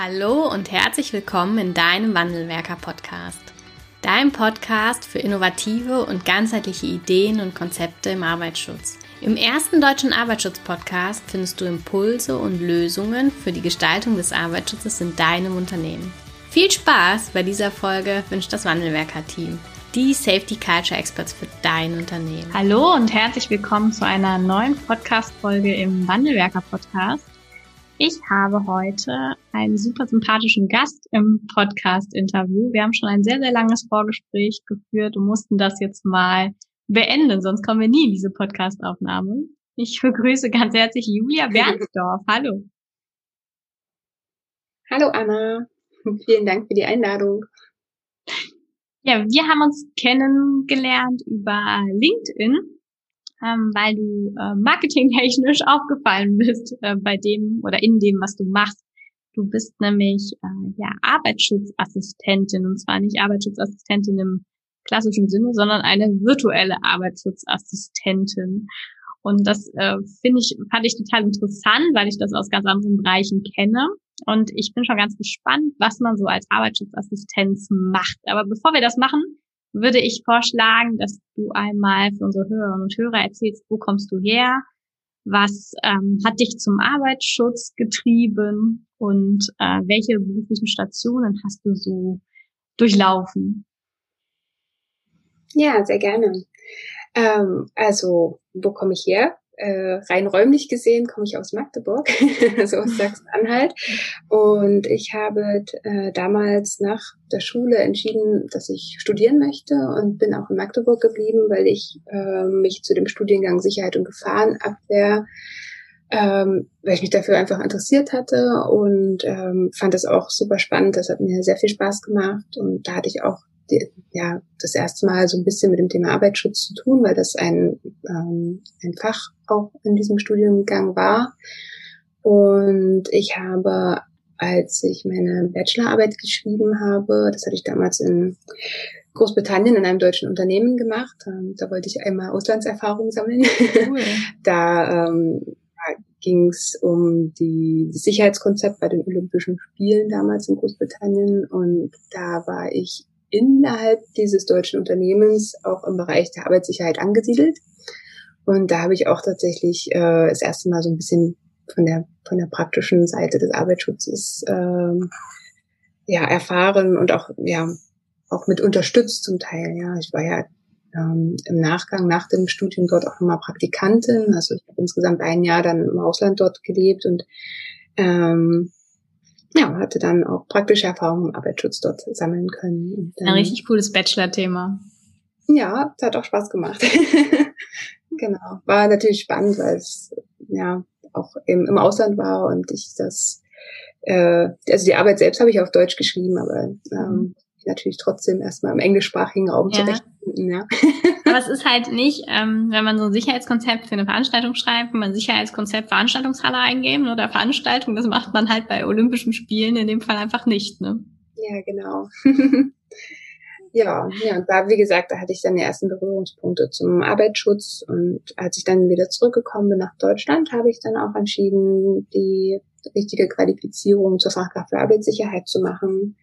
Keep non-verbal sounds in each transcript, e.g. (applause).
Hallo und herzlich willkommen in deinem Wandelwerker-Podcast. Dein Podcast für innovative und ganzheitliche Ideen und Konzepte im Arbeitsschutz. Im ersten deutschen Arbeitsschutz-Podcast findest du Impulse und Lösungen für die Gestaltung des Arbeitsschutzes in deinem Unternehmen. Viel Spaß bei dieser Folge wünscht das Wandelwerker-Team, die Safety Culture Experts für dein Unternehmen. Hallo und herzlich willkommen zu einer neuen Podcast-Folge im Wandelwerker-Podcast. Ich habe heute einen super sympathischen Gast im Podcast-Interview. Wir haben schon ein sehr, sehr langes Vorgespräch geführt und mussten das jetzt mal beenden, sonst kommen wir nie in diese Podcast-Aufnahme. Ich begrüße ganz herzlich Julia (laughs) Bernsdorf. Hallo. Hallo Anna. Vielen Dank für die Einladung. Ja, wir haben uns kennengelernt über LinkedIn ähm, weil du äh, marketingtechnisch (laughs) aufgefallen bist äh, bei dem oder in dem, was du machst. Du bist nämlich äh, ja Arbeitsschutzassistentin und zwar nicht Arbeitsschutzassistentin im klassischen Sinne, sondern eine virtuelle Arbeitsschutzassistentin. Und das äh, finde ich, fand ich total interessant, weil ich das aus ganz anderen Bereichen kenne. Und ich bin schon ganz gespannt, was man so als Arbeitsschutzassistenz macht. Aber bevor wir das machen, würde ich vorschlagen, dass du einmal für unsere Hörerinnen und Hörer erzählst, wo kommst du her, was ähm, hat dich zum Arbeitsschutz getrieben und äh, welche beruflichen Stationen hast du so durchlaufen? Ja, sehr gerne. Ähm, also, wo komme ich her? Äh, rein räumlich gesehen komme ich aus Magdeburg, (laughs) also aus Sachsen-Anhalt. Und ich habe äh, damals nach der Schule entschieden, dass ich studieren möchte und bin auch in Magdeburg geblieben, weil ich äh, mich zu dem Studiengang Sicherheit und Gefahrenabwehr ähm, weil ich mich dafür einfach interessiert hatte und ähm, fand das auch super spannend. Das hat mir sehr viel Spaß gemacht und da hatte ich auch ja das erste Mal so ein bisschen mit dem Thema Arbeitsschutz zu tun, weil das ein, ähm, ein Fach auch in diesem Studiengang war. Und ich habe, als ich meine Bachelorarbeit geschrieben habe, das hatte ich damals in Großbritannien in einem deutschen Unternehmen gemacht. Ähm, da wollte ich einmal Auslandserfahrung sammeln. Cool. (laughs) da ähm, ging es um die, das Sicherheitskonzept bei den Olympischen Spielen damals in Großbritannien und da war ich innerhalb dieses deutschen Unternehmens auch im Bereich der Arbeitssicherheit angesiedelt. Und da habe ich auch tatsächlich äh, das erste Mal so ein bisschen von der von der praktischen Seite des Arbeitsschutzes ähm, ja erfahren und auch ja auch mit unterstützt zum Teil. Ja, ich war ja ähm, im Nachgang nach dem Studium dort auch nochmal Praktikantin. Also ich habe insgesamt ein Jahr dann im Ausland dort gelebt und ähm, ja, hatte dann auch praktische Erfahrungen im Arbeitsschutz dort sammeln können. Dann, Ein richtig cooles Bachelor-Thema. Ja, es hat auch Spaß gemacht. (laughs) genau. War natürlich spannend, weil es ja auch im, im Ausland war und ich das, äh, also die Arbeit selbst habe ich auf Deutsch geschrieben, aber ähm, mhm natürlich trotzdem erstmal im englischsprachigen Raum ja. zurechtfinden. Ja. Aber es ist halt nicht, ähm, wenn man so ein Sicherheitskonzept für eine Veranstaltung schreibt, wenn man Sicherheitskonzept Veranstaltungshalle eingeben oder Veranstaltung, das macht man halt bei Olympischen Spielen in dem Fall einfach nicht. Ne? Ja, genau. (laughs) ja, ja, und da, wie gesagt, da hatte ich dann die ersten Berührungspunkte zum Arbeitsschutz und als ich dann wieder zurückgekommen bin nach Deutschland, habe ich dann auch entschieden, die richtige Qualifizierung zur Fachkraft für Arbeitssicherheit zu machen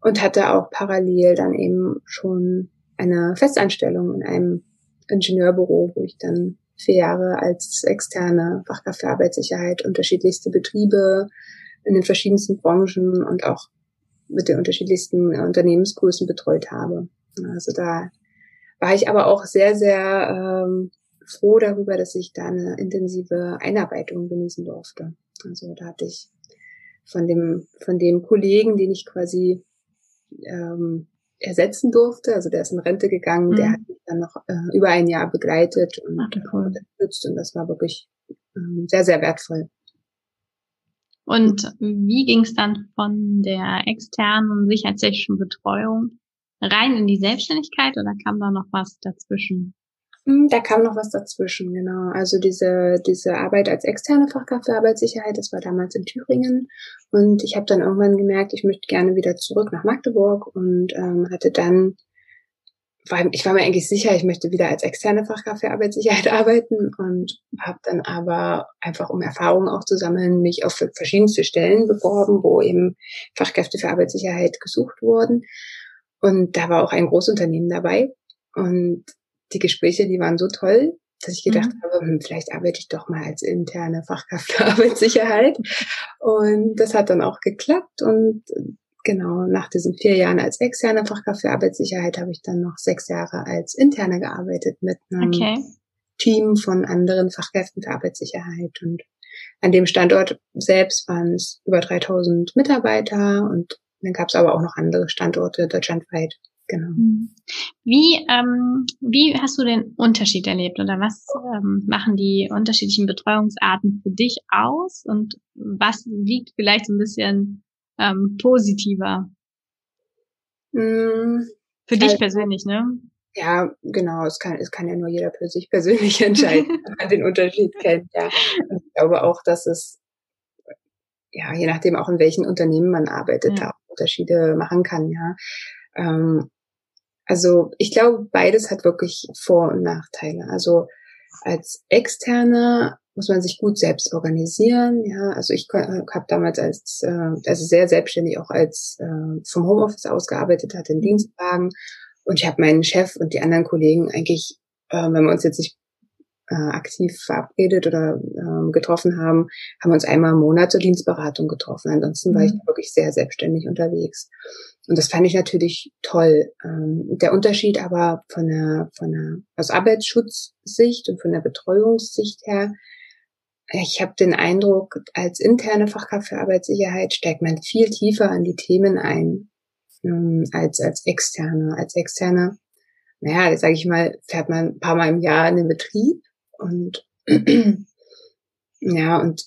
und hatte auch parallel dann eben schon eine Festanstellung in einem Ingenieurbüro, wo ich dann vier Jahre als externe Fachkraft für Arbeitssicherheit unterschiedlichste Betriebe in den verschiedensten Branchen und auch mit den unterschiedlichsten Unternehmensgrößen betreut habe. Also da war ich aber auch sehr, sehr ähm, froh darüber, dass ich da eine intensive Einarbeitung genießen durfte. Also da hatte ich von dem, von dem Kollegen, den ich quasi ähm, ersetzen durfte. Also der ist in Rente gegangen, mhm. der hat mich dann noch äh, über ein Jahr begleitet und unterstützt und das war wirklich ähm, sehr, sehr wertvoll. Und wie ging es dann von der externen sicherheitstechnischen Betreuung rein in die Selbstständigkeit oder kam da noch was dazwischen? Hm, da kam noch was dazwischen, genau. Also diese, diese Arbeit als externe Fachkraft für Arbeitssicherheit, das war damals in Thüringen. Und ich habe dann irgendwann gemerkt, ich möchte gerne wieder zurück nach Magdeburg und ähm, hatte dann ich war mir eigentlich sicher, ich möchte wieder als externe Fachkraft für Arbeitssicherheit (laughs) arbeiten und habe dann aber einfach, um Erfahrungen auch zu sammeln, mich auf verschiedenste Stellen beworben, wo eben Fachkräfte für Arbeitssicherheit gesucht wurden. Und da war auch ein Großunternehmen dabei. Und die Gespräche, die waren so toll, dass ich gedacht mhm. habe, hm, vielleicht arbeite ich doch mal als interne Fachkraft für (laughs) Arbeitssicherheit. Und das hat dann auch geklappt. Und genau, nach diesen vier Jahren als externe Fachkraft für Arbeitssicherheit habe ich dann noch sechs Jahre als interne gearbeitet mit einem okay. Team von anderen Fachkräften für Arbeitssicherheit. Und an dem Standort selbst waren es über 3000 Mitarbeiter und dann gab es aber auch noch andere Standorte deutschlandweit. Genau. Wie, ähm, wie hast du den Unterschied erlebt oder was ähm, machen die unterschiedlichen Betreuungsarten für dich aus und was liegt vielleicht so ein bisschen ähm, positiver? Mhm. Für dich also, persönlich, ne? Ja, genau. Es kann, es kann ja nur jeder für sich persönlich (laughs) entscheiden, wenn man den Unterschied kennt. Ja, und ich glaube auch, dass es ja je nachdem auch in welchen Unternehmen man arbeitet, ja. da auch Unterschiede machen kann. Ja. Ähm, also ich glaube, beides hat wirklich Vor- und Nachteile. Also als Externe muss man sich gut selbst organisieren. Ja, also ich habe damals als äh, also sehr selbstständig auch als äh, vom Homeoffice aus gearbeitet, hatte einen Dienstwagen und ich habe meinen Chef und die anderen Kollegen eigentlich, äh, wenn wir uns jetzt nicht äh, aktiv verabredet oder äh, getroffen haben, haben wir uns einmal im Monat zur Dienstberatung getroffen. Ansonsten war ich mhm. wirklich sehr selbstständig unterwegs. Und das fand ich natürlich toll. Ähm, der Unterschied aber von der, von der aus Arbeitsschutzsicht und von der Betreuungssicht her, ich habe den Eindruck, als interne Fachkraft für Arbeitssicherheit steigt man viel tiefer an die Themen ein ähm, als als externe. Als externe, naja, sage ich mal, fährt man ein paar Mal im Jahr in den Betrieb und (clears throat) ja, und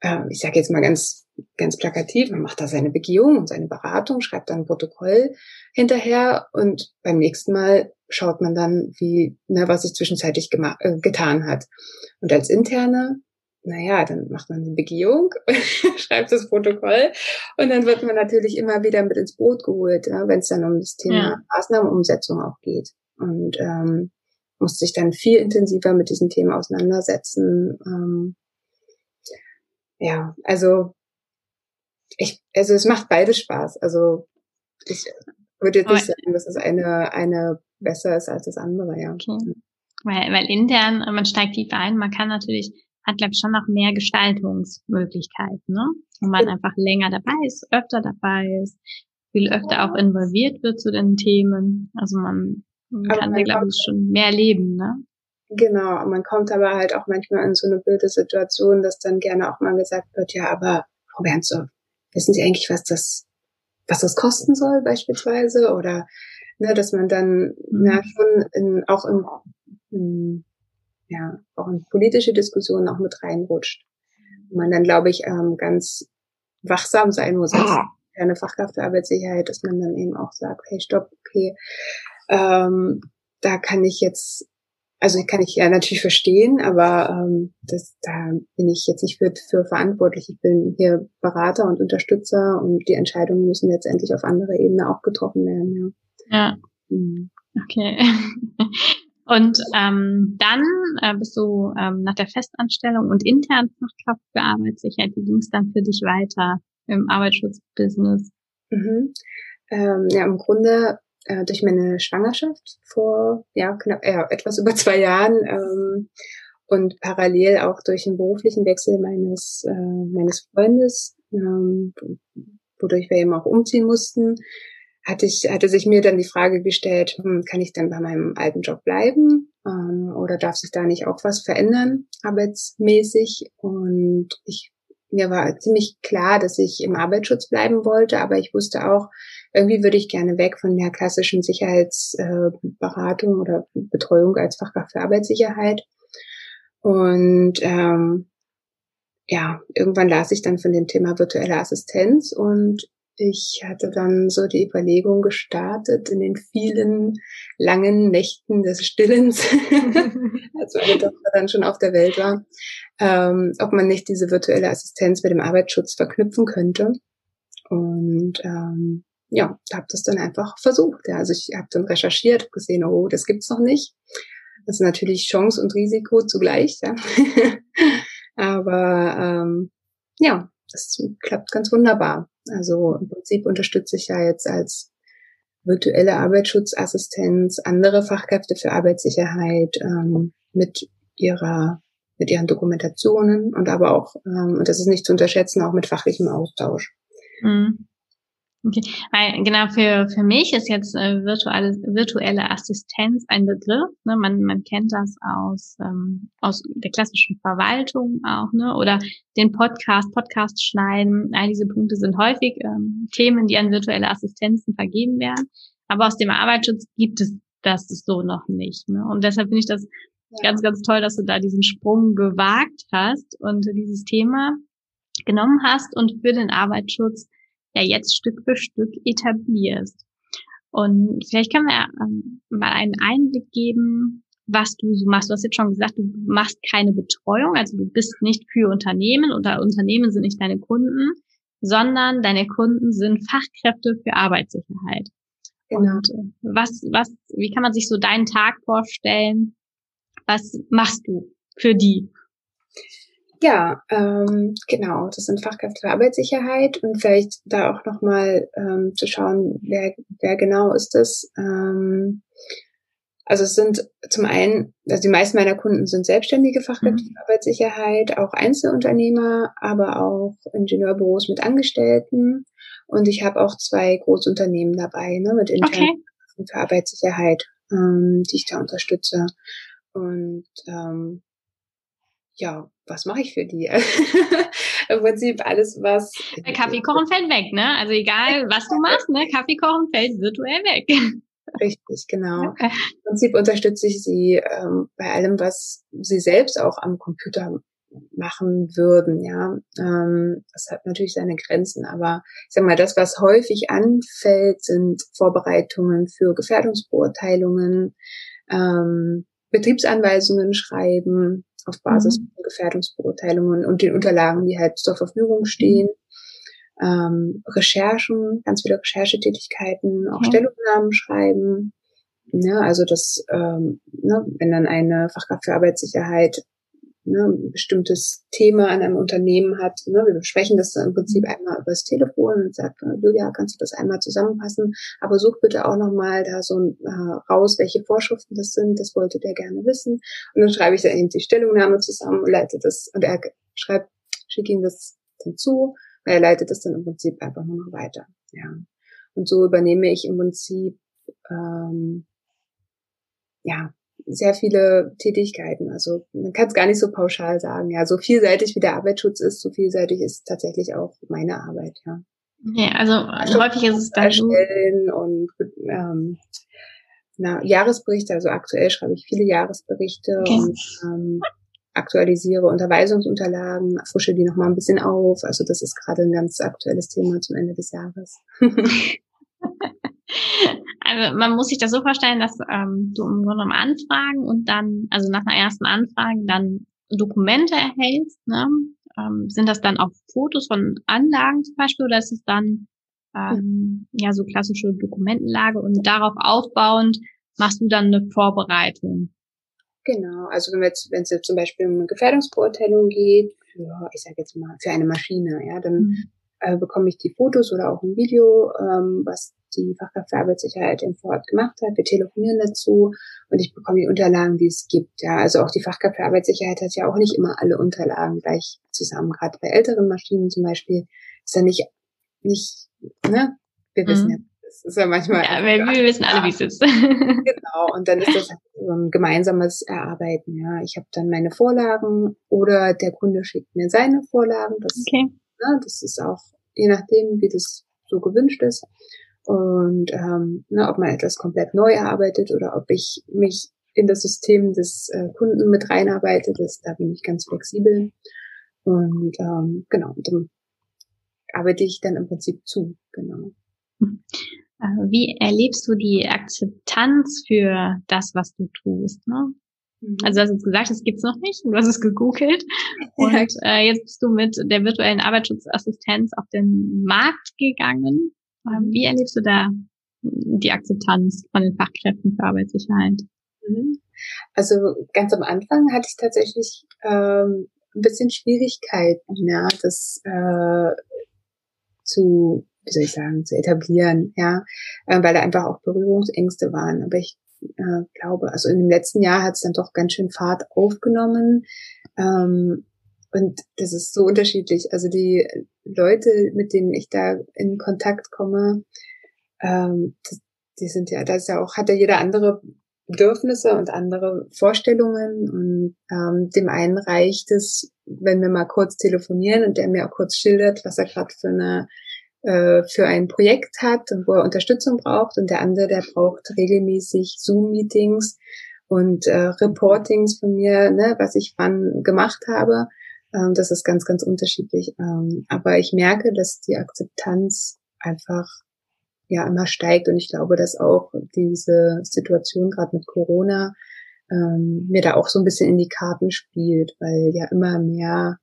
äh, ich sage jetzt mal ganz, ganz plakativ, man macht da seine Begehung und seine Beratung, schreibt dann ein Protokoll hinterher und beim nächsten Mal schaut man dann, wie, ne, was sich zwischenzeitlich äh, getan hat. Und als Interne, naja, dann macht man die Begehung, (laughs) schreibt das Protokoll und dann wird man natürlich immer wieder mit ins Boot geholt, ja, wenn es dann um das Thema ja. Maßnahmenumsetzung auch geht. Und ähm, muss sich dann viel intensiver mit diesen Themen auseinandersetzen. Ähm, ja, also ich, also es macht beides Spaß. Also ich würde jetzt nicht sagen, dass das eine, eine besser ist als das andere, ja. Okay. Weil, weil intern, man steigt tiefer ein, man kann natürlich, hat glaube ich schon noch mehr Gestaltungsmöglichkeiten, ne? Wo man ja. einfach länger dabei ist, öfter dabei ist, viel öfter auch involviert wird zu den Themen. Also man man kann man glaube ich, schon mehr leben, ne? Genau, man kommt aber halt auch manchmal in so eine blöde Situation, dass dann gerne auch mal gesagt wird, ja, aber Frau Bernzow, wissen Sie eigentlich, was das, was das kosten soll beispielsweise? Oder ne, dass man dann mhm. na, schon in, auch in, in, ja, auch in politische Diskussionen auch mit reinrutscht. Und man dann, glaube ich, ähm, ganz wachsam sein muss als (clears throat) eine Fachkraft für Arbeitssicherheit, dass man dann eben auch sagt, hey, stopp, okay, ähm, da kann ich jetzt, also kann ich ja natürlich verstehen, aber ähm, das, da bin ich jetzt nicht für, für verantwortlich. Ich bin hier Berater und Unterstützer und die Entscheidungen müssen letztendlich auf anderer Ebene auch getroffen werden. Ja. ja. Mhm. Okay. (laughs) Und ähm, dann äh, bist du ähm, nach der Festanstellung und internen Fachkraft für Arbeitssicherheit. Wie ging es dann für dich weiter im Arbeitsschutzbusiness? Mhm. Ähm, ja, im Grunde äh, durch meine Schwangerschaft vor ja knapp ja, etwas über zwei Jahren ähm, und parallel auch durch den beruflichen Wechsel meines äh, meines Freundes, ähm, wodurch wir eben auch umziehen mussten, hatte ich hatte sich mir dann die Frage gestellt, hm, kann ich dann bei meinem alten Job bleiben ähm, oder darf sich da nicht auch was verändern arbeitsmäßig? Und ich mir war ziemlich klar, dass ich im Arbeitsschutz bleiben wollte, aber ich wusste auch, irgendwie würde ich gerne weg von der klassischen Sicherheitsberatung äh, oder Betreuung als Fachkraft für Arbeitssicherheit. Und ähm, ja, irgendwann las ich dann von dem Thema virtuelle Assistenz und ich hatte dann so die Überlegung gestartet in den vielen langen Nächten des Stillens, (laughs) als meine Tochter dann schon auf der Welt war, ähm, ob man nicht diese virtuelle Assistenz mit dem Arbeitsschutz verknüpfen könnte. Und ähm, ja, habe das dann einfach versucht. Ja. Also ich habe dann recherchiert, gesehen, oh, das gibt's noch nicht. Das ist natürlich Chance und Risiko zugleich. Ja. (laughs) Aber ähm, ja, das klappt ganz wunderbar. Also im Prinzip unterstütze ich ja jetzt als virtuelle Arbeitsschutzassistenz andere Fachkräfte für Arbeitssicherheit ähm, mit ihrer mit ihren Dokumentationen und aber auch, ähm, und das ist nicht zu unterschätzen, auch mit fachlichem Austausch. Mhm. Okay, weil genau für, für mich ist jetzt äh, virtuelle, virtuelle Assistenz ein Begriff. Ne? Man, man kennt das aus, ähm, aus der klassischen Verwaltung auch, ne? Oder den Podcast, Podcast schneiden. All diese Punkte sind häufig ähm, Themen, die an virtuelle Assistenzen vergeben werden. Aber aus dem Arbeitsschutz gibt es das so noch nicht. Ne? Und deshalb finde ich das ja. ganz, ganz toll, dass du da diesen Sprung gewagt hast und dieses Thema genommen hast und für den Arbeitsschutz ja jetzt Stück für Stück etablierst. Und vielleicht können wir ähm, mal einen Einblick geben, was du so machst. Du hast jetzt schon gesagt, du machst keine Betreuung, also du bist nicht für Unternehmen oder Unternehmen sind nicht deine Kunden, sondern deine Kunden sind Fachkräfte für Arbeitssicherheit. Genau. Und äh, was, was, wie kann man sich so deinen Tag vorstellen? Was machst du für die? Ja, ähm, genau. Das sind Fachkräfte für Arbeitssicherheit und vielleicht da auch nochmal ähm, zu schauen, wer, wer genau ist das. Ähm, also es sind zum einen, also die meisten meiner Kunden sind selbstständige Fachkräfte mhm. für Arbeitssicherheit, auch Einzelunternehmer, aber auch Ingenieurbüros mit Angestellten. Und ich habe auch zwei Großunternehmen dabei, ne, mit internen okay. für Arbeitssicherheit, ähm, die ich da unterstütze. Und ähm, ja, was mache ich für die? (laughs) Im Prinzip alles, was. Kaffee kochen fällt weg, ne? Also egal, (laughs) was du machst, ne? Kaffee kochen fällt virtuell weg. Richtig, genau. (laughs) Okay. Im Prinzip unterstütze ich sie ähm, bei allem, was sie selbst auch am Computer machen würden, ja. Ähm, das hat natürlich seine Grenzen, aber ich sag mal, das, was häufig anfällt, sind Vorbereitungen für Gefährdungsbeurteilungen, ähm, Betriebsanweisungen schreiben, auf Basis mhm. von Gefährdungsbeurteilungen und den Unterlagen, die halt zur Verfügung stehen. Ähm, Recherchen, ganz viele Recherchetätigkeiten, auch ja. Stellungnahmen schreiben. Ja, ne, also das, ähm, ne, wenn dann eine Fachkraft für Arbeitssicherheit ne, ein bestimmtes Thema an einem Unternehmen hat. Ne, wir besprechen das dann im Prinzip mhm. einmal übers Telefon und sagt, äh, Julia, kannst du das einmal zusammenfassen? Aber such bitte auch nochmal da so äh, raus, welche Vorschriften das sind. Das wollte der gerne wissen. Und dann schreibe ich dann eben die Stellungnahme zusammen und leite das, und er schreibt, schicke ihm das dann zu. Und er leitet das dann im Prinzip einfach nur noch weiter. Ja. Und so übernehme ich im Prinzip ähm, ja, sehr viele Tätigkeiten. Also man kann es gar nicht so pauschal sagen. Ja, so vielseitig wie der Arbeitsschutz ist, so vielseitig ist tatsächlich auch meine Arbeit. Ja. Ja, also, also häufig ist es dann so. und ähm, na, Jahresberichte. Also aktuell schreibe ich viele Jahresberichte okay. und ähm, aktualisiere Unterweisungsunterlagen, frische die nochmal ein bisschen auf. Also das ist gerade ein ganz aktuelles Thema zum Ende des Jahres. (laughs) (laughs) Also man muss sich das so vorstellen, dass ähm, du im Grunde genommen Anfragen und dann, also nach einer ersten Anfrage dann Dokumente erhältst. Ne? Ähm, sind das dann auch Fotos von Anlagen zum Beispiel oder ist es dann ähm, ja so klassische Dokumentenlage und darauf aufbauend machst du dann eine Vorbereitung? Genau, also wenn es wenn es jetzt zum Beispiel um eine Gefährdungsbeurteilung geht, für, ich sage jetzt mal, für eine Maschine, ja, dann mhm. Äh, bekomme ich die Fotos oder auch ein Video, ähm, was die Fachkraft für Arbeitssicherheit im Vorort gemacht hat. Wir telefonieren dazu und ich bekomme die Unterlagen, die es gibt. Ja, also auch die Fachkraft für Arbeitssicherheit hat ja auch nicht immer alle Unterlagen gleich zusammen. Gerade bei älteren Maschinen zum Beispiel ist da nicht, nicht, ne? Wir wissen mhm. ja, das ist ja manchmal. Ja, wir, wir wissen alle, wie es ist. (laughs) genau. Und dann ist das so ein gemeinsames Erarbeiten. Ja, ich habe dann meine Vorlagen oder der Kunde schickt mir seine Vorlagen. Das, okay. Ne, das ist auch je nachdem, wie das so gewünscht ist. Und ähm, ne, ob man etwas komplett neu erarbeitet oder ob ich mich in das System des äh, Kunden mit reinarbeite, das, da bin ich ganz flexibel. Und ähm, genau, dann arbeite ich dann im Prinzip zu, genau. Äh, wie erlebst du die Akzeptanz für das, was du tust? Ne? Mhm. Also du hast jetzt gesagt, es gibt's noch nicht, du hast es gegoogelt (laughs) und äh, jetzt bist du mit der virtuellen Arbeitsschutzassistenz auf den Markt gegangen Ähm, wie erlebst du da die Akzeptanz von den Fachkräften für Arbeitssicherheit? Mhm. Also ganz am Anfang hatte ich tatsächlich ähm, ein bisschen Schwierigkeiten, ja, das äh, zu, wie soll ich sagen, zu etablieren, ja, äh, weil da einfach auch Berührungsängste waren. Aber ich äh, glaube, also in dem letzten Jahr hat es dann doch ganz schön Fahrt aufgenommen. Ähm, und das ist so unterschiedlich. Also die Leute, mit denen ich da in Kontakt komme, ähm, das, die sind ja, da ist ja auch, hat ja jeder andere Bedürfnisse und andere Vorstellungen. Und ähm, dem einen reicht es, wenn wir mal kurz telefonieren und der mir auch kurz schildert, was er gerade für eine äh, für ein Projekt hat und wo er Unterstützung braucht. Und der andere, der braucht regelmäßig Zoom-Meetings und äh, Reportings von mir, ne, was ich wann gemacht habe. Ähm, das ist ganz, ganz unterschiedlich. Ähm, aber ich merke, dass die Akzeptanz einfach ja immer steigt und ich glaube, dass auch diese Situation gerade mit Corona ähm, mir da auch so ein bisschen in die Karten spielt, weil ja immer mehr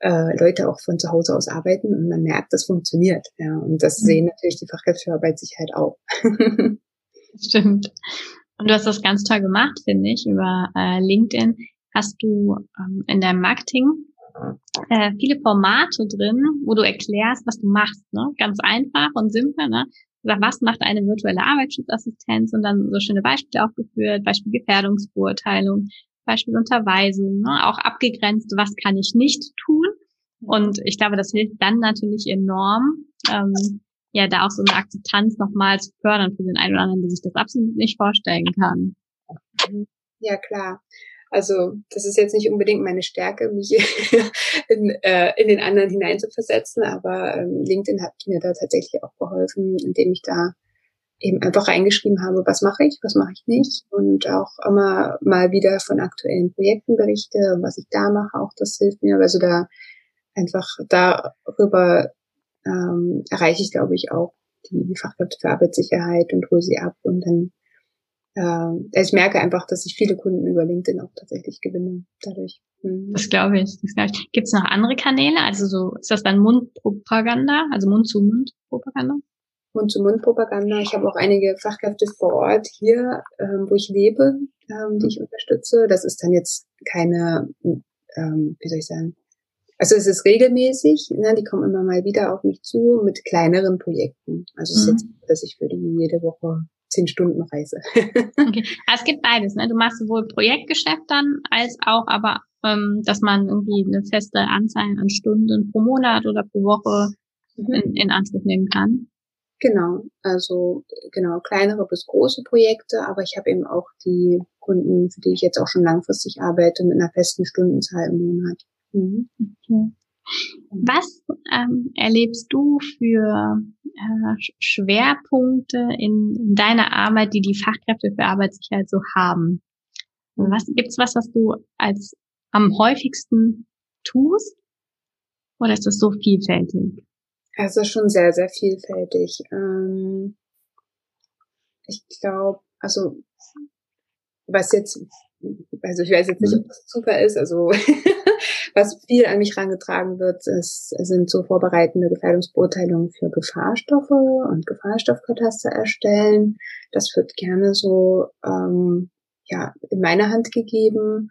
äh, Leute auch von zu Hause aus arbeiten und man merkt, das funktioniert. Ja, und das mhm. sehen natürlich die Fachkräfte für Arbeitssicherheit auch. (laughs) Stimmt. Und du hast das ganz toll gemacht, finde ich, über äh, LinkedIn. Hast du ähm, in deinem Marketing äh, viele Formate drin, wo du erklärst, was du machst. Ne? Ganz einfach und simpel. Ne? Sag, was macht eine virtuelle Arbeitsschutzassistenz und dann so schöne Beispiele aufgeführt, Beispiel Gefährdungsbeurteilung, Beispiel Unterweisung, ne? auch abgegrenzt, was kann ich nicht tun. Und ich glaube, das hilft dann natürlich enorm, ähm, ja, da auch so eine Akzeptanz nochmal zu fördern für den einen oder anderen, der sich das absolut nicht vorstellen kann. Ja, klar. Also das ist jetzt nicht unbedingt meine Stärke, mich (laughs) in, äh, in den anderen hineinzuversetzen, aber ähm, LinkedIn hat mir da tatsächlich auch geholfen, indem ich da eben einfach reingeschrieben habe, was mache ich, was mache ich nicht und auch immer mal wieder von aktuellen Projekten berichte, was ich da mache, auch das hilft mir, also da einfach darüber ähm, erreiche ich, glaube ich, auch die Fachkräfte für Arbeitssicherheit und hole sie ab und dann äh, ich merke einfach, dass ich viele Kunden über LinkedIn auch tatsächlich gewinne dadurch. Mhm. Das glaube ich. Das glaub ich. Gibt es noch andere Kanäle? Also so ist das dann Mundpropaganda, also Mund-zu-Mund-Propaganda? Mund-zu-Mund-Propaganda. Ich habe auch einige Fachkräfte vor Ort hier, ähm, wo ich lebe, ähm, die ich unterstütze. Das ist dann jetzt keine, ähm, wie soll ich sagen, also es ist regelmäßig, ne, die kommen immer mal wieder auf mich zu mit kleineren Projekten. Also es ist mhm. jetzt, dass ich für die jede Woche zehn Stunden Reise. (laughs) okay. Also es gibt beides, ne? Du machst sowohl Projektgeschäft dann, als auch aber, ähm, dass man irgendwie eine feste Anzahl an Stunden pro Monat oder pro Woche mhm. in, in Anspruch nehmen kann. Genau, also genau, kleinere bis große Projekte, aber ich habe eben auch die Kunden, für die ich jetzt auch schon langfristig arbeite, mit einer festen Stundenzahl im Monat. Mhm. Okay. Was ähm, erlebst du für äh, Schwerpunkte in, in deiner Arbeit, die die Fachkräfte für Arbeitssicherheit so haben? Also was gibt's was, was du als am häufigsten tust? Oder ist das so vielfältig? Es ist schon sehr, sehr vielfältig. Ähm, ich glaube, also was jetzt, also ich weiß jetzt nicht, ob das super ist, also (laughs) Was viel an mich rangetragen wird, ist, sind so vorbereitende Gefährdungsbeurteilungen für Gefahrstoffe und Gefahrstoffkataster erstellen. Das wird gerne so ähm, ja in meine Hand gegeben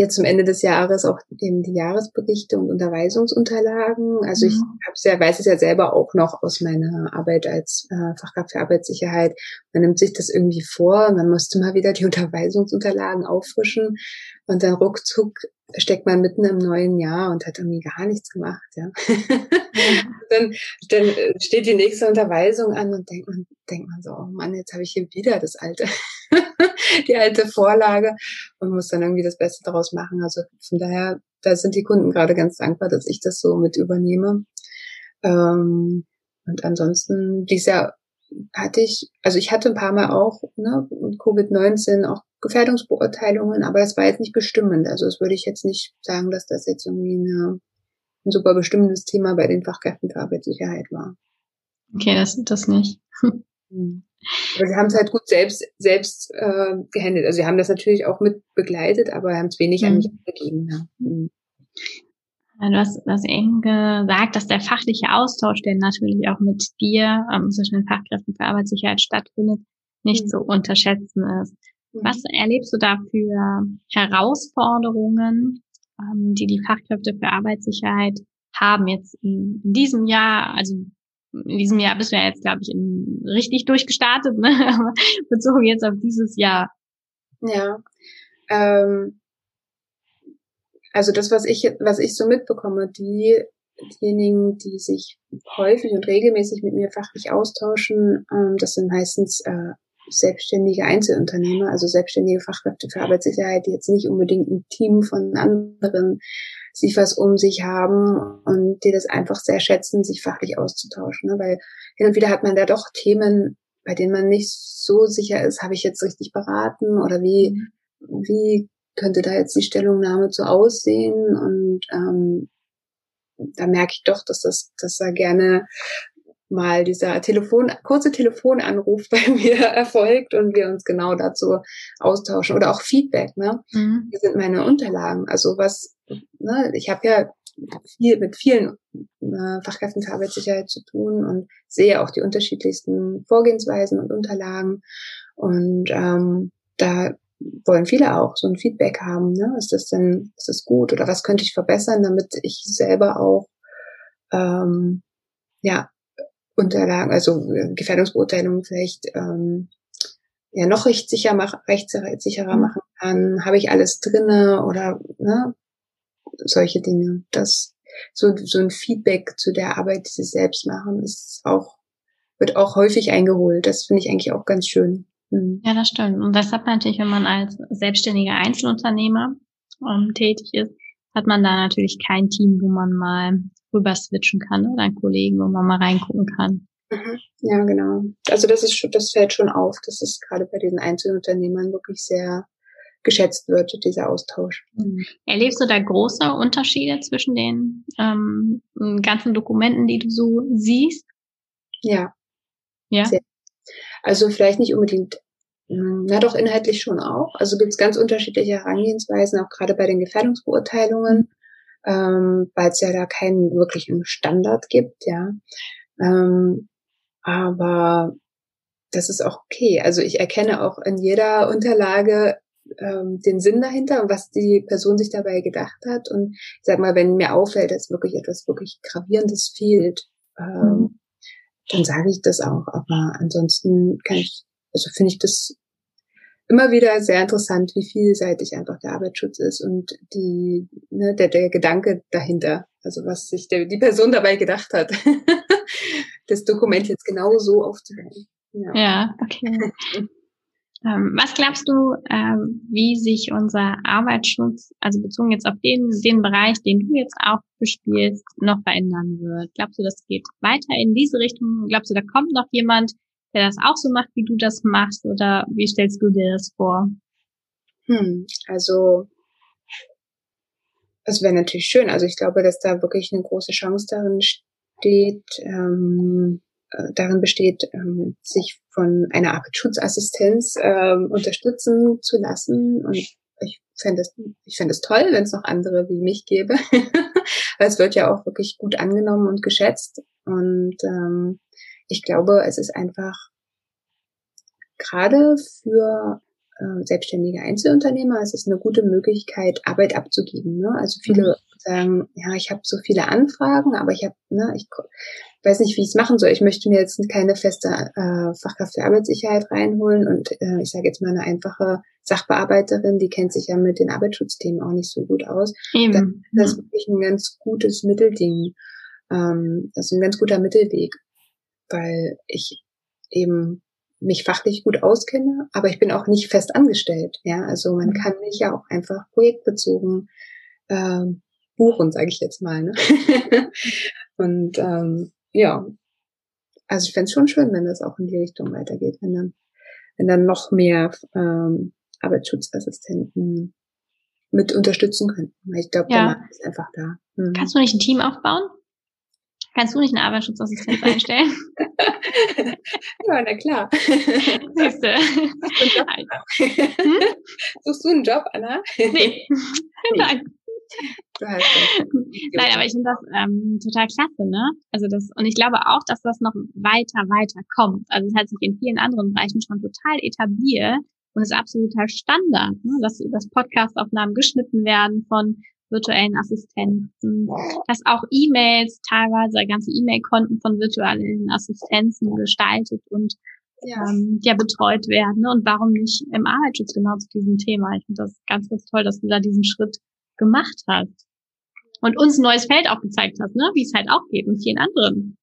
jetzt zum Ende des Jahres auch eben die Jahresberichte und Unterweisungsunterlagen. Also ich mhm. habe ja, weiß es ja selber auch noch aus meiner Arbeit als äh, Fachkraft für Arbeitssicherheit. Man nimmt sich das irgendwie vor, man musste mal wieder die (laughs) Unterweisungsunterlagen auffrischen und dann ruckzuck steckt man mitten im neuen Jahr und hat irgendwie gar nichts gemacht, ja. Mhm. (laughs) dann, dann steht die nächste Unterweisung an und denkt man, denkt man so, oh Mann, jetzt habe ich hier wieder das alte (laughs) die alte Vorlage und muss dann irgendwie das Beste daraus machen. Also von daher, da sind die Kunden gerade ganz dankbar, dass ich das so mit übernehme. Ähm, und ansonsten, dieses Jahr hatte ich, also ich hatte ein paar Mal auch, ne, Covid-19 auch Gefährdungsbeurteilungen, aber das war jetzt nicht bestimmend. Also das würde ich jetzt nicht sagen, dass das jetzt irgendwie eine, ein super bestimmendes Thema bei den Fachkräften für Arbeitssicherheit war. Okay, das, das nicht. Hm. Aber sie haben es halt gut selbst, selbst äh, gehandelt. Also sie haben das natürlich auch mit begleitet, aber haben es wenig mhm. an mich gegeben. Ja. Mhm. Du hast, du hast eben gesagt, dass der fachliche Austausch, der natürlich auch mit dir ähm, zwischen den Fachkräften für Arbeitssicherheit stattfindet, nicht mhm. zu unterschätzen ist. Mhm. Was erlebst du da für Herausforderungen, ähm, die die Fachkräfte für Arbeitssicherheit haben jetzt in, in diesem Jahr? Also in diesem Jahr bist du ja jetzt, glaube ich, in, richtig durchgestartet, ne? (laughs) aber bezogen jetzt auf dieses Jahr. Ja. Ähm, also das, was ich, was ich so mitbekomme, die, diejenigen, die sich häufig und regelmäßig mit mir fachlich austauschen, ähm, das sind meistens äh, selbstständige Einzelunternehmer, also selbstständige Fachkräfte für Arbeitssicherheit, die jetzt nicht unbedingt ein Team von anderen sich was um sich haben und die das einfach sehr schätzen, sich fachlich auszutauschen. Ne? Weil hin und wieder hat man da doch Themen, bei denen man nicht so sicher ist, habe ich jetzt richtig beraten oder wie, mhm. wie könnte da jetzt die Stellungnahme zu aussehen und ähm, da merke ich doch, dass das, dass da gerne mal dieser Telefon, kurze Telefonanruf (laughs) bei mir erfolgt und wir uns genau dazu austauschen oder auch Feedback, ne? Mhm. Hier sind meine Unterlagen. Also was, ne, ich habe ja viel mit vielen äh, Fachkräften für Arbeitssicherheit zu tun und sehe auch die unterschiedlichsten Vorgehensweisen und Unterlagen. Und ähm, da wollen viele auch so ein Feedback haben. Ne? Ist das denn, ist das gut oder was könnte ich verbessern, damit ich selber auch ähm, ja Unterlagen, also äh, Gefährdungsbeurteilungen vielleicht ähm, ja noch rechtssicher mach, rechtssicherer mhm. machen kann. Habe ich alles drinne oder ne, solche Dinge. Das so so ein Feedback zu der Arbeit, die sie selbst machen, ist auch wird auch häufig eingeholt. Das finde ich eigentlich auch ganz schön. Mhm. Ja, das stimmt. Und das hat man natürlich, wenn man als selbstständiger Einzelunternehmer ähm, tätig ist, hat man da natürlich kein Team, wo man mal rüber switchen kann oder einen Kollegen, wo man mal reingucken kann. Mhm. Ja, genau. Also das ist das fällt schon auf, dass es gerade bei diesen Einzelunternehmern wirklich sehr geschätzt wird, dieser Austausch. Mhm. Erlebst du da große Unterschiede zwischen den ähm, ganzen Dokumenten, die du so siehst? Ja. Ja. Sehr. Also vielleicht nicht unbedingt, hm, na doch inhaltlich schon auch. Also gibt es ganz unterschiedliche Herangehensweisen, auch gerade bei den Gefährdungsbeurteilungen, ähm, weil es ja da keinen wirklichen Standard gibt, ja. Ähm, aber das ist auch okay. Also ich erkenne auch in jeder Unterlage ähm, den Sinn dahinter und was die Person sich dabei gedacht hat. Und ich sag mal, wenn mir auffällt, dass wirklich etwas wirklich Gravierendes fehlt, ähm, mhm dann sage ich das auch. Aber ansonsten kann ich, also finde ich das immer wieder sehr interessant, wie vielseitig einfach der Arbeitsschutz ist und die, ne, der, der Gedanke dahinter, also was sich der, die Person dabei gedacht hat, (laughs) das Dokument jetzt genau so aufzubauen. Ja, ja okay. (laughs) Ähm, was glaubst du, ähm, wie sich unser Arbeitsschutz, also bezogen jetzt auf den, den Bereich, den du jetzt auch bespielst, noch verändern wird? Glaubst du, das geht weiter in diese Richtung? Glaubst du, da kommt noch jemand, der das auch so macht, wie du das machst? Oder wie stellst du dir das vor? Hm, also, das wäre natürlich schön. Also ich glaube, dass da wirklich eine große Chance darin steht, ähm, äh, darin besteht, ähm, sich von einer Art Schutzassistenz ähm, unterstützen zu lassen. Und ich fände es, ich fände es toll, wenn es noch andere wie mich gäbe. (laughs) Es wird ja auch wirklich gut angenommen und geschätzt. Und ähm, ich glaube, es ist einfach gerade für äh, selbstständige Einzelunternehmer, es ist eine gute Möglichkeit, Arbeit abzugeben. Ne? Also viele mhm. Sagen, ja, ich habe so viele Anfragen, aber ich habe, ne, ich weiß nicht, wie ich es machen soll. Ich möchte mir jetzt keine feste äh, Fachkraft für Arbeitssicherheit reinholen und äh, ich sage jetzt mal eine einfache Sachbearbeiterin, die kennt sich ja mit den Arbeitsschutzthemen auch nicht so gut aus. Eben. Das ist wirklich ein ganz gutes Mittelding. Ähm, das ist ein ganz guter Mittelweg, weil ich eben mich fachlich gut auskenne, aber ich bin auch nicht fest angestellt. Ja, also man mhm. kann mich ja auch einfach projektbezogen äh, buchen, sage ich jetzt mal. Ne? (laughs) Und ähm, ja, also ich fände es schon schön, wenn das auch in die Richtung weitergeht, wenn dann, wenn dann noch mehr ähm, Arbeitsschutzassistenten mit unterstützen könnten. Ich glaube, ja. der Markt ist einfach da. Mhm. Kannst du nicht ein Team aufbauen? Kannst du nicht einen Arbeitsschutzassistent einstellen? (laughs) ja, na klar. Siehst du. Hm? Suchst du einen Job, Anna? Nee. (laughs) Nein. (laughs) Nein, aber ich finde das ähm, total klasse, ne? Also das, und ich glaube auch, dass das noch weiter, weiter kommt. Also es hat sich in vielen anderen Bereichen schon total etabliert und ist absoluter Standard, ne? dass, dass Podcastaufnahmen geschnitten werden von virtuellen Assistenten, dass auch E-Mails teilweise ganze E-Mail-Konten von virtuellen Assistenzen gestaltet und ja. Ähm, ja betreut werden. Ne? Und warum nicht im Arbeitsschutz genau zu diesem Thema? Ich finde das ganz, ganz toll, dass du da diesen Schritt gemacht hast und uns ein neues Feld aufgezeigt hast, ne? wie es halt auch geht und vielen anderen.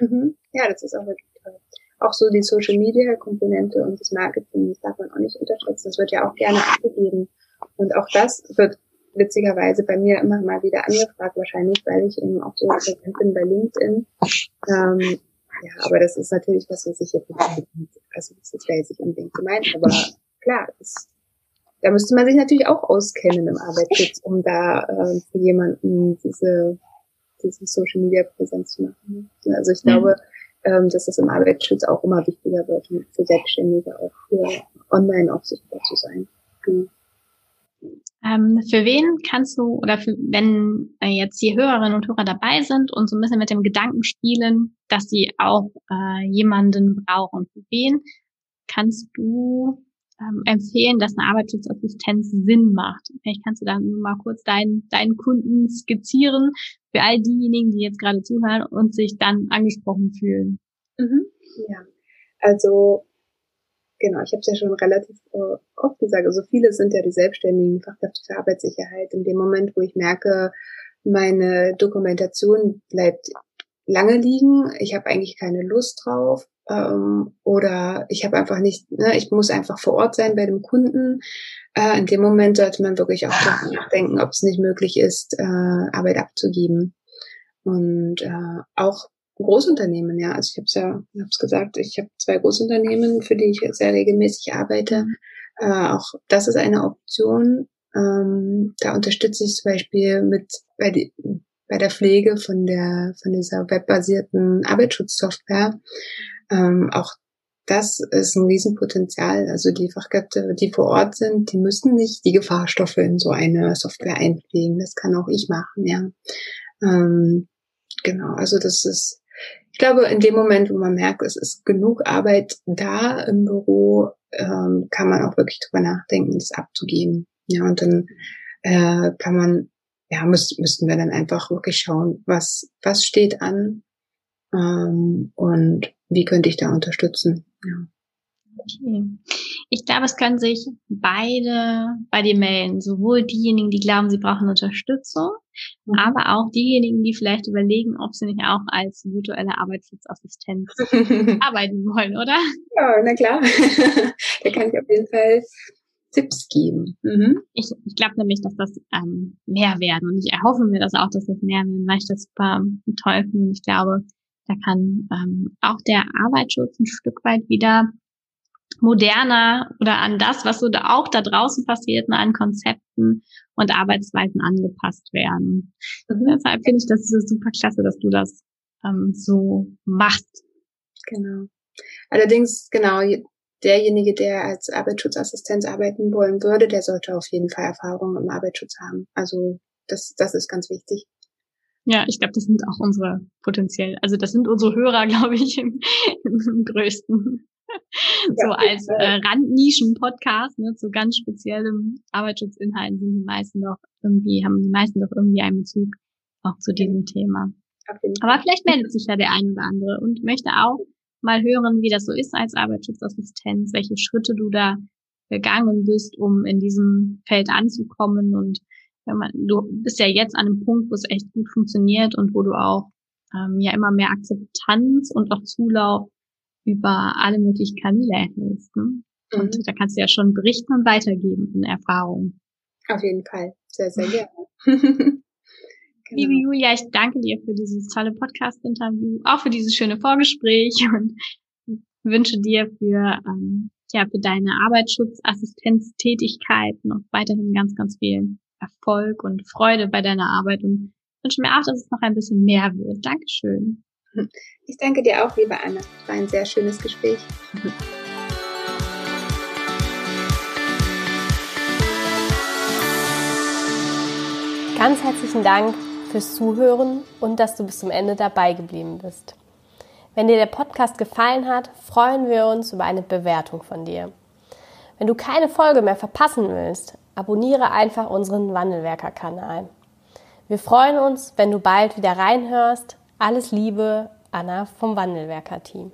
Mhm. Ja, das ist auch wirklich toll. Auch so die Social Media Komponente und das Marketing, das darf man auch nicht unterschätzen. Das wird ja auch gerne abgegeben. Und auch das wird witzigerweise bei mir immer mal wieder angefragt, wahrscheinlich, weil ich eben auch so präsent bin bei LinkedIn. Ähm, ja, aber das ist natürlich was, was ich jetzt nicht, also das ist ja jetzt nicht unbedingt gemeint, aber klar, das, da müsste man sich natürlich auch auskennen im Arbeitsschutz, um da äh, für jemanden diese, diese Social Media Präsenz zu machen. Also ich glaube, mhm. ähm, dass das im Arbeitsschutz auch immer wichtiger wird, für Selbstständige auch für online aufsichtbar zu sein. Mhm. Ähm, für wen kannst du, oder für, wenn äh, jetzt die Hörerinnen und Hörer dabei sind und so ein bisschen mit dem Gedanken spielen, dass sie auch äh, jemanden brauchen, für wen kannst du ähm, empfehlen, dass eine Arbeitsschutzassistenz Sinn macht? Vielleicht kannst du dann mal kurz deinen, deinen Kunden skizzieren für all diejenigen, die jetzt gerade zuhören und sich dann angesprochen fühlen. Mhm. Ja, also Genau, ich habe es ja schon relativ äh, oft gesagt. Also viele sind ja die selbstständigen Fachkräfte für Arbeitssicherheit. In dem Moment, wo ich merke, meine Dokumentation bleibt lange liegen, ich habe eigentlich keine Lust drauf ähm, oder ich habe einfach nicht, ne, ich muss einfach vor Ort sein bei dem Kunden. Äh, in dem Moment sollte man wirklich auch nachdenken, ob es nicht möglich ist, äh, Arbeit abzugeben. Und äh, auch Großunternehmen, ja. Also ich habe es ja, ich habe es gesagt, ich habe zwei Großunternehmen, für die ich sehr regelmäßig arbeite. Äh, auch das ist eine Option. Ähm, da unterstütze ich zum Beispiel mit bei, die, bei der Pflege von der von dieser webbasierten Arbeitsschutzsoftware. Ähm, auch das ist ein Riesenpotenzial. Also die Fachkräfte, die vor Ort sind, die müssen nicht die Gefahrstoffe in so eine Software einpflegen. Das kann auch ich machen, ja. Ähm, genau, also das ist ich glaube, in dem Moment, wo man merkt, es ist genug Arbeit da im Büro, ähm, kann man auch wirklich drüber nachdenken, das abzugeben. Ja, und dann äh, kann man, ja, müssten wir dann einfach wirklich schauen, was, was steht an ähm, und wie könnte ich da unterstützen. Ja. Okay. Ich glaube, es können sich beide bei dir melden. Sowohl diejenigen, die glauben, sie brauchen Unterstützung, mhm. aber auch diejenigen, die vielleicht überlegen, ob sie nicht auch als virtuelle Arbeitsschutzassistenz (laughs) arbeiten wollen, oder? Ja, na klar. (laughs) da kann ich auf jeden Fall Tipps geben. Mhm. Ich, ich glaube nämlich, dass das ähm, mehr werden und ich erhoffe mir das auch, dass das mehr werden, weil ich das super toll finde. Ich glaube, da kann ähm, auch der Arbeitsschutz ein Stück weit wieder moderner oder an das, was so da auch da draußen passiert, ne, an Konzepten und Arbeitsweisen angepasst werden. Mhm. Deshalb finde ich das super klasse, dass du das ähm, so machst. Genau. Allerdings, genau, derjenige, der als Arbeitsschutzassistenz arbeiten wollen würde, der sollte auf jeden Fall Erfahrung im Arbeitsschutz haben. Also das, das ist ganz wichtig. Ja, ich glaube, das sind auch unsere potenziell, also das sind unsere Hörer, (laughs) glaube ich, im, im größten so als äh, Randnischen-Podcast, ne, zu ganz speziellen Arbeitsschutzinhalten sind die meisten doch irgendwie, haben die meisten doch irgendwie einen Bezug auch zu diesem Thema. Aber vielleicht meldet sich ja der eine oder andere und möchte auch mal hören, wie das so ist als Arbeitsschutzassistenz, welche Schritte du da gegangen bist, um in diesem Feld anzukommen und wenn man, du bist ja jetzt an einem Punkt, wo es echt gut funktioniert und wo du auch ähm, ja immer mehr Akzeptanz und auch Zulauf über alle möglichen Kanäle erhältst. Ne? Und mhm. da kannst du ja schon berichten und weitergeben in Erfahrungen. Auf jeden Fall. Sehr, sehr gerne. (laughs) genau. Liebe Julia, ich danke dir für dieses tolle Podcast-Interview, auch für dieses schöne Vorgespräch (laughs) und wünsche dir für, ähm, ja, für deine Arbeitsschutzassistenztätigkeit noch weiterhin ganz, ganz viel Erfolg und Freude bei deiner Arbeit und wünsche mir auch, dass es noch ein bisschen mehr wird. Dankeschön. Ich danke dir auch, liebe Anna. Es War ein sehr schönes Gespräch. Ganz herzlichen Dank fürs Zuhören und dass du bis zum Ende dabei geblieben bist. Wenn dir der Podcast gefallen hat, freuen wir uns über eine Bewertung von dir. Wenn du keine Folge mehr verpassen willst, abonniere einfach unseren Wandelwerker-Kanal. Wir freuen uns, wenn du bald wieder reinhörst. Alles Liebe, Anna vom Wandelwerker-Team.